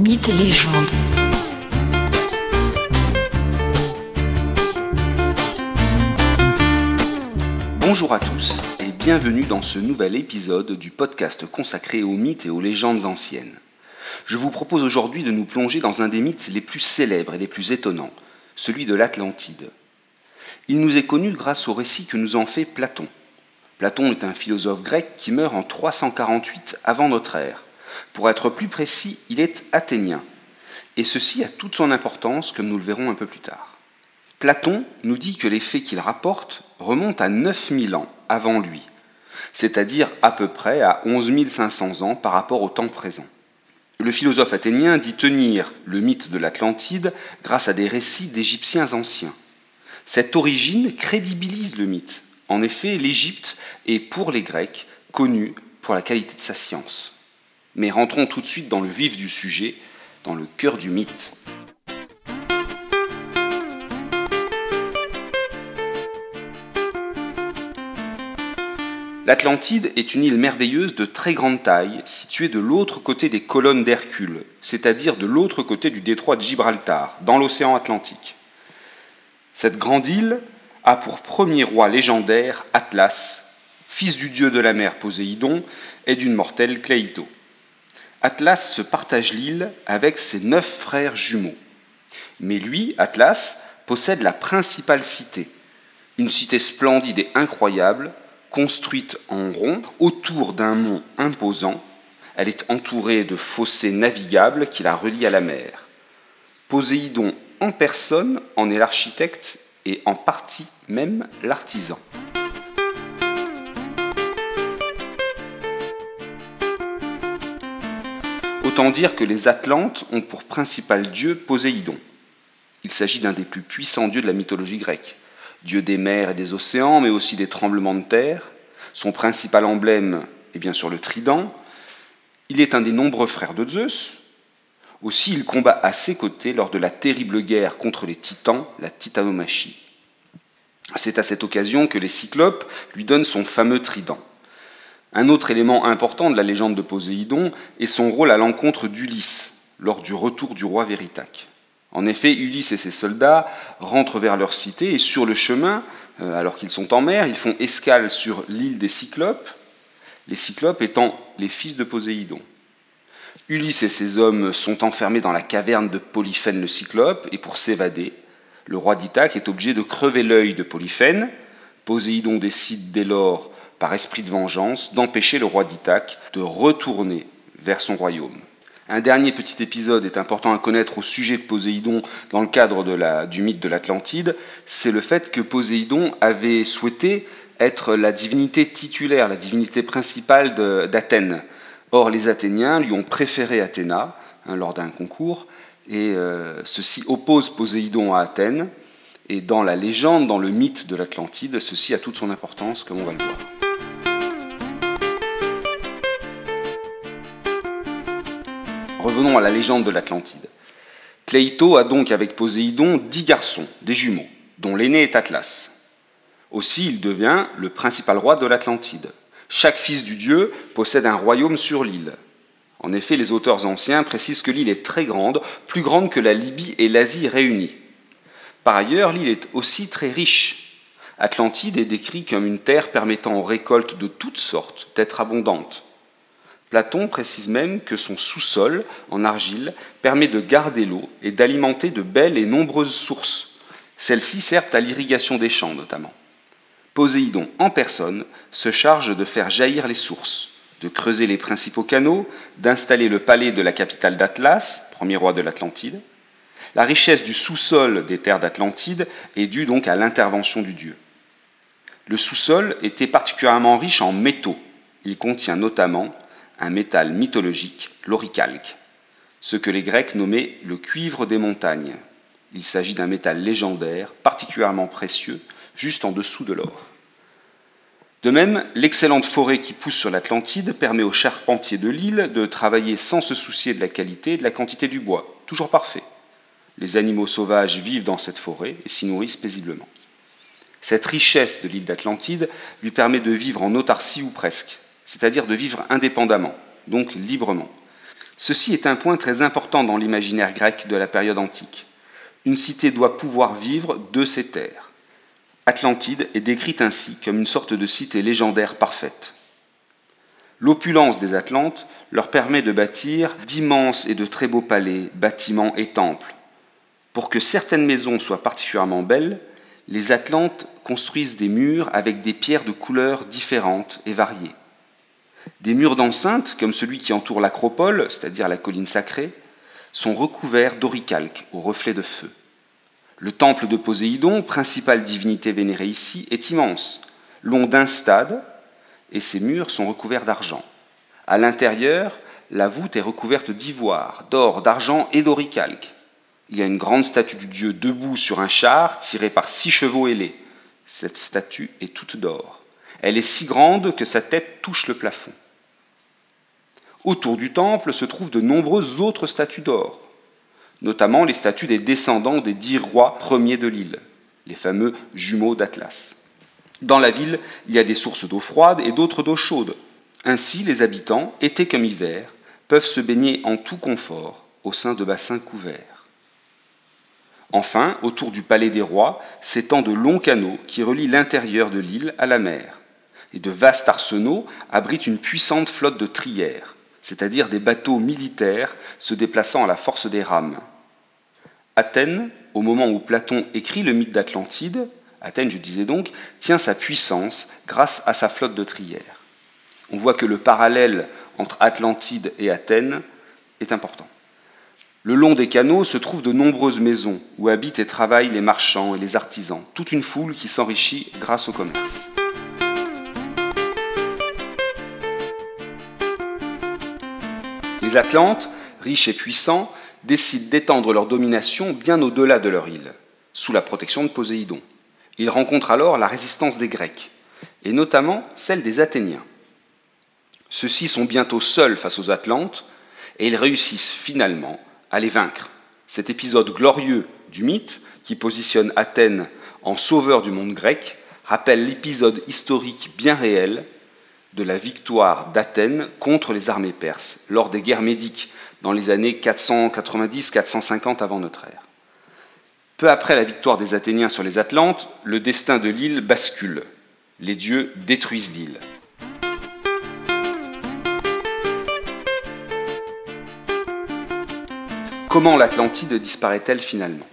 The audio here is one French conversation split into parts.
Mythes et légendes. Bonjour à tous et bienvenue dans ce nouvel épisode du podcast consacré aux mythes et aux légendes anciennes. Je vous propose aujourd'hui de nous plonger dans un des mythes les plus célèbres et les plus étonnants, celui de l'Atlantide. Il nous est connu grâce au récit que nous en fait Platon. Platon est un philosophe grec qui meurt en 348 avant notre ère. Pour être plus précis, il est athénien. Et ceci a toute son importance, comme nous le verrons un peu plus tard. Platon nous dit que les faits qu'il rapporte remontent à 9000 ans avant lui, c'est-à-dire à peu près à 11 500 ans par rapport au temps présent. Le philosophe athénien dit tenir le mythe de l'Atlantide grâce à des récits d'Égyptiens anciens. Cette origine crédibilise le mythe. En effet, l'Égypte est pour les Grecs connue pour la qualité de sa science. Mais rentrons tout de suite dans le vif du sujet, dans le cœur du mythe. L'Atlantide est une île merveilleuse de très grande taille, située de l'autre côté des colonnes d'Hercule, c'est-à-dire de l'autre côté du détroit de Gibraltar, dans l'océan Atlantique. Cette grande île a pour premier roi légendaire Atlas, fils du dieu de la mer Poséidon et d'une mortelle Cléito. Atlas se partage l'île avec ses neuf frères jumeaux. Mais lui, Atlas, possède la principale cité, une cité splendide et incroyable, construite en rond autour d'un mont imposant. Elle est entourée de fossés navigables qui la relient à la mer. Poséidon en personne en est l'architecte et en partie même l'artisan. Autant dire que les Atlantes ont pour principal dieu Poséidon. Il s'agit d'un des plus puissants dieux de la mythologie grecque, dieu des mers et des océans, mais aussi des tremblements de terre. Son principal emblème est bien sûr le trident. Il est un des nombreux frères de Zeus. Aussi, il combat à ses côtés lors de la terrible guerre contre les titans, la titanomachie. C'est à cette occasion que les Cyclopes lui donnent son fameux trident. Un autre élément important de la légende de Poséidon est son rôle à l'encontre d'Ulysse lors du retour du roi Véritaque. En effet, Ulysse et ses soldats rentrent vers leur cité et sur le chemin, euh, alors qu'ils sont en mer, ils font escale sur l'île des Cyclopes, les Cyclopes étant les fils de Poséidon. Ulysse et ses hommes sont enfermés dans la caverne de Polyphène le Cyclope et pour s'évader, le roi d'Ithaque est obligé de crever l'œil de Polyphène. Poséidon décide dès lors, par esprit de vengeance, d'empêcher le roi d'Ithaque de retourner vers son royaume. Un dernier petit épisode est important à connaître au sujet de Poséidon dans le cadre du mythe de l'Atlantide, c'est le fait que Poséidon avait souhaité être la divinité titulaire, la divinité principale d'Athènes. Or, les Athéniens lui ont préféré Athéna hein, lors d'un concours, et euh, ceci oppose Poséidon à Athènes. Et dans la légende, dans le mythe de l'Atlantide, ceci a toute son importance, comme on va le voir. Revenons à la légende de l'Atlantide. Cléito a donc avec Poséidon dix garçons, des jumeaux, dont l'aîné est Atlas. Aussi, il devient le principal roi de l'Atlantide. Chaque fils du dieu possède un royaume sur l'île. En effet, les auteurs anciens précisent que l'île est très grande, plus grande que la Libye et l'Asie réunies. Par ailleurs, l'île est aussi très riche. Atlantide est décrit comme une terre permettant aux récoltes de toutes sortes d'être abondantes. Platon précise même que son sous-sol, en argile, permet de garder l'eau et d'alimenter de belles et nombreuses sources. Celles-ci servent à l'irrigation des champs notamment. Poséidon, en personne, se charge de faire jaillir les sources, de creuser les principaux canaux, d'installer le palais de la capitale d'Atlas, premier roi de l'Atlantide. La richesse du sous-sol des terres d'Atlantide est due donc à l'intervention du dieu. Le sous-sol était particulièrement riche en métaux. Il contient notamment un métal mythologique, l'oricalque, ce que les Grecs nommaient le cuivre des montagnes. Il s'agit d'un métal légendaire, particulièrement précieux, juste en dessous de l'or. De même, l'excellente forêt qui pousse sur l'Atlantide permet aux charpentiers de l'île de travailler sans se soucier de la qualité et de la quantité du bois, toujours parfait. Les animaux sauvages vivent dans cette forêt et s'y nourrissent paisiblement. Cette richesse de l'île d'Atlantide lui permet de vivre en autarcie ou presque, c'est-à-dire de vivre indépendamment, donc librement. Ceci est un point très important dans l'imaginaire grec de la période antique. Une cité doit pouvoir vivre de ses terres. Atlantide est décrite ainsi comme une sorte de cité légendaire parfaite. L'opulence des Atlantes leur permet de bâtir d'immenses et de très beaux palais, bâtiments et temples. Pour que certaines maisons soient particulièrement belles, les Atlantes construisent des murs avec des pierres de couleurs différentes et variées. Des murs d'enceinte, comme celui qui entoure l'acropole, c'est-à-dire la colline sacrée, sont recouverts d'oricalques au reflet de feu. Le temple de Poséidon, principale divinité vénérée ici, est immense, long d'un stade, et ses murs sont recouverts d'argent. À l'intérieur, la voûte est recouverte d'ivoire, d'or, d'argent et d'oricalques. Il y a une grande statue du dieu debout sur un char tiré par six chevaux ailés. Cette statue est toute d'or. Elle est si grande que sa tête touche le plafond. Autour du temple se trouvent de nombreuses autres statues d'or, notamment les statues des descendants des dix rois premiers de l'île, les fameux jumeaux d'Atlas. Dans la ville, il y a des sources d'eau froide et d'autres d'eau chaude. Ainsi, les habitants, été comme hiver, peuvent se baigner en tout confort au sein de bassins couverts. Enfin, autour du palais des rois s'étendent de longs canaux qui relient l'intérieur de l'île à la mer. Et de vastes arsenaux abritent une puissante flotte de trières, c'est-à-dire des bateaux militaires se déplaçant à la force des rames. Athènes, au moment où Platon écrit le mythe d'Atlantide, Athènes, je disais donc, tient sa puissance grâce à sa flotte de trières. On voit que le parallèle entre Atlantide et Athènes est important. Le long des canaux se trouvent de nombreuses maisons où habitent et travaillent les marchands et les artisans, toute une foule qui s'enrichit grâce au commerce. Les Atlantes, riches et puissants, décident d'étendre leur domination bien au-delà de leur île, sous la protection de Poséidon. Ils rencontrent alors la résistance des Grecs, et notamment celle des Athéniens. Ceux-ci sont bientôt seuls face aux Atlantes, et ils réussissent finalement à les vaincre. Cet épisode glorieux du mythe, qui positionne Athènes en sauveur du monde grec, rappelle l'épisode historique bien réel de la victoire d'Athènes contre les armées perses lors des guerres médiques dans les années 490-450 avant notre ère. Peu après la victoire des Athéniens sur les Atlantes, le destin de l'île bascule. Les dieux détruisent l'île. Comment l'Atlantide disparaît-elle finalement?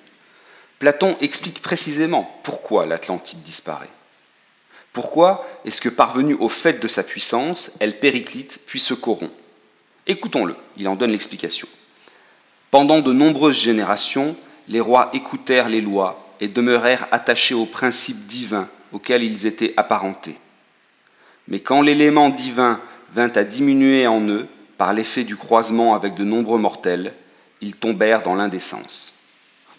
Platon explique précisément pourquoi l'Atlantide disparaît. Pourquoi est-ce que parvenue au fait de sa puissance, elle périclite puis se corrompt? Écoutons-le, il en donne l'explication. Pendant de nombreuses générations, les rois écoutèrent les lois et demeurèrent attachés aux principes divins auxquels ils étaient apparentés. Mais quand l'élément divin vint à diminuer en eux par l'effet du croisement avec de nombreux mortels, ils tombèrent dans l'indécence.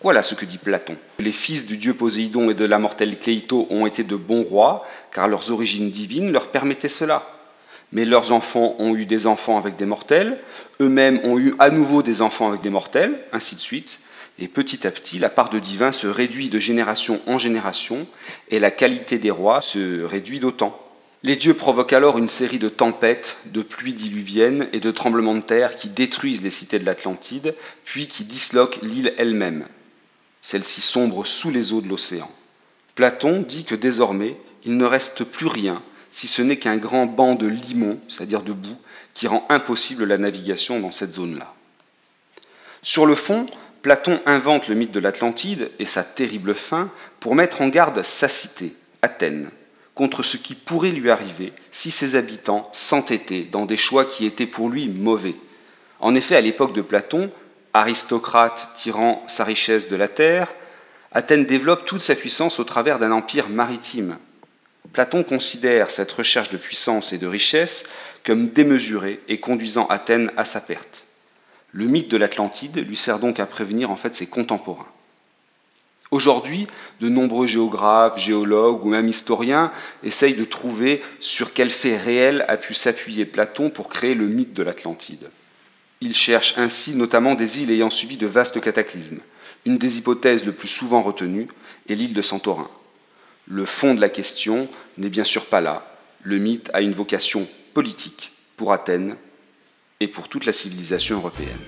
Voilà ce que dit Platon. Les fils du dieu Poséidon et de la mortelle Cléito ont été de bons rois, car leurs origines divines leur permettaient cela. Mais leurs enfants ont eu des enfants avec des mortels, eux-mêmes ont eu à nouveau des enfants avec des mortels, ainsi de suite. Et petit à petit, la part de divin se réduit de génération en génération, et la qualité des rois se réduit d'autant. Les dieux provoquent alors une série de tempêtes, de pluies diluviennes et de tremblements de terre qui détruisent les cités de l'Atlantide, puis qui disloquent l'île elle-même celle-ci sombre sous les eaux de l'océan. Platon dit que désormais, il ne reste plus rien, si ce n'est qu'un grand banc de limon, c'est-à-dire de boue, qui rend impossible la navigation dans cette zone-là. Sur le fond, Platon invente le mythe de l'Atlantide et sa terrible fin pour mettre en garde sa cité, Athènes, contre ce qui pourrait lui arriver si ses habitants s'entêtaient dans des choix qui étaient pour lui mauvais. En effet, à l'époque de Platon, aristocrate tirant sa richesse de la terre, Athènes développe toute sa puissance au travers d'un empire maritime. Platon considère cette recherche de puissance et de richesse comme démesurée et conduisant Athènes à sa perte. Le mythe de l'Atlantide lui sert donc à prévenir en fait ses contemporains. Aujourd'hui, de nombreux géographes, géologues ou même historiens essayent de trouver sur quel fait réel a pu s'appuyer Platon pour créer le mythe de l'Atlantide. Il cherche ainsi notamment des îles ayant subi de vastes cataclysmes. Une des hypothèses le plus souvent retenues est l'île de Santorin. Le fond de la question n'est bien sûr pas là. Le mythe a une vocation politique pour Athènes et pour toute la civilisation européenne.